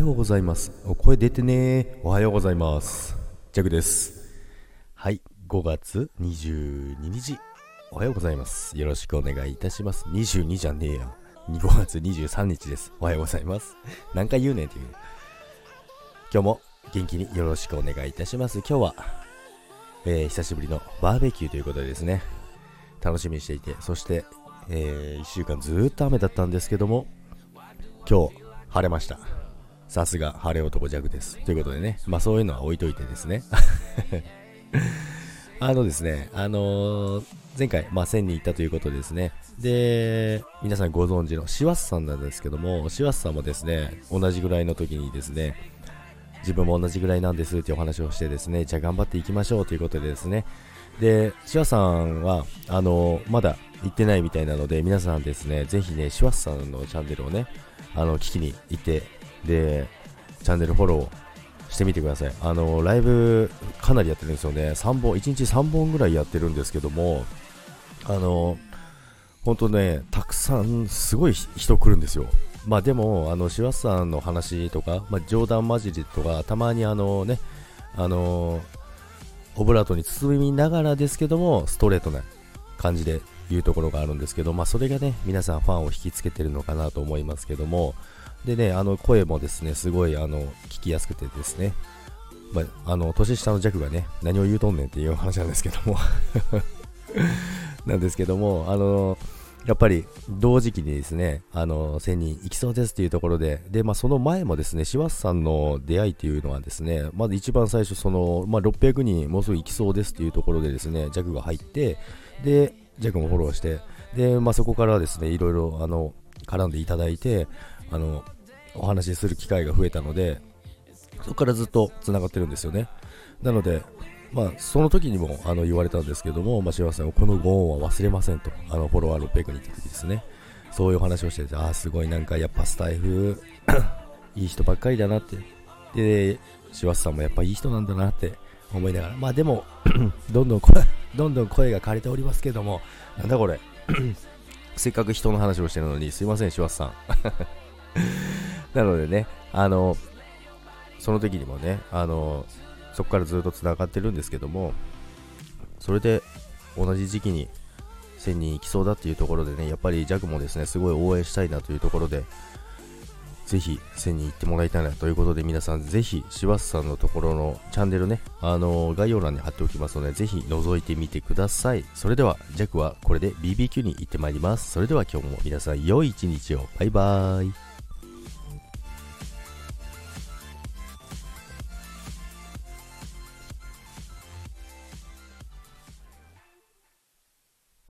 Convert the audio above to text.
ようございます。お声出てねおはようございます。ジャグです。はい、5月22日。おはようございます。よろしくお願いいたします。22じゃねえや。5月23日です。おはようございます。何回言うねんっていう。今日も元気によろしくお願いいたします。今日は、えー久しぶりのバーベキューということでですね、楽しみにしていて、そして、え1週間ずーっと雨だったんですけども、今日晴れました。さすが晴れ男ジャグです。ということでね、まあそういうのは置いといてですね。あのですね、あのー前回、まあ1000人行ったということですね、で、皆さんご存知のシワスさんなんですけども、シワスさんもですね、同じぐらいの時にですね、自分も同じぐらいなんですっていうお話をしてですね、じゃあ頑張っていきましょうということでですね、で、シワさんは、あのまだ行ってないみたいなので、皆さんですね、ぜひね、シワスさんのチャンネルをね、あの、聞きに行って、で、チャンネルフォローしてみてください。あの、ライブかなりやってるんですよね。3本、1日3本ぐらいやってるんですけども、あの、本当ね、たくさん、すごい人来るんですよ。まあでも、あの、シワさんの話とか、まあ冗談交じりとか、たまにあのね、あの、オブラートに包みながらですけども、ストレートな感じで言うところがあるんですけど、まあそれがね、皆さんファンを引きつけてるのかなと思いますけども、でね、あの声もですね、すごいあの聞きやすくてですね、まあ、あの年下のジャックがね、何を言うとんねんっていう話なんですけども、なんですけども、あのやっぱり同時期にですね、あの1000人行きそうですっていうところで、でまあ、その前もですね、シワスさんの出会いっていうのはですね、まず一番最初、そのまあ、600人もうすぐ行きそうですっていうところでですね、ジャックが入って、で、ジャックもフォローして、で、まあ、そこからですね、いろいろあの絡んでいただいて、あのお話しする機会が増えたので、そこからずっとつながってるんですよね。なので、まあ、その時にもあの言われたんですけども、まあ、幸せはこのご恩は忘れませんと、あのフォロワー600人って時ですね、そういう話をしてて、ああ、すごいなんかやっぱスタイフ、いい人ばっかりだなって、で、幸せさんもやっぱいい人なんだなって思いながら、まあでも、どんどん声、どんどん声が枯れておりますけども、なんだこれ、せっかく人の話をしてるのに、すいません、幸せさん。なのでね、あの、その時にもね、あの、そこからずっとつながってるんですけども、それで同じ時期に1000人行きそうだっていうところでね、やっぱりジャグもですね、すごい応援したいなというところで、ぜひ1000人行ってもらいたいなということで、皆さんぜひ、シワスさんのところのチャンネルね、あの概要欄に貼っておきますので、ぜひ覗いてみてください。それでは、ジャグはこれで BBQ に行ってまいります。それでは今日も皆さん良い一日を。バイバーイ。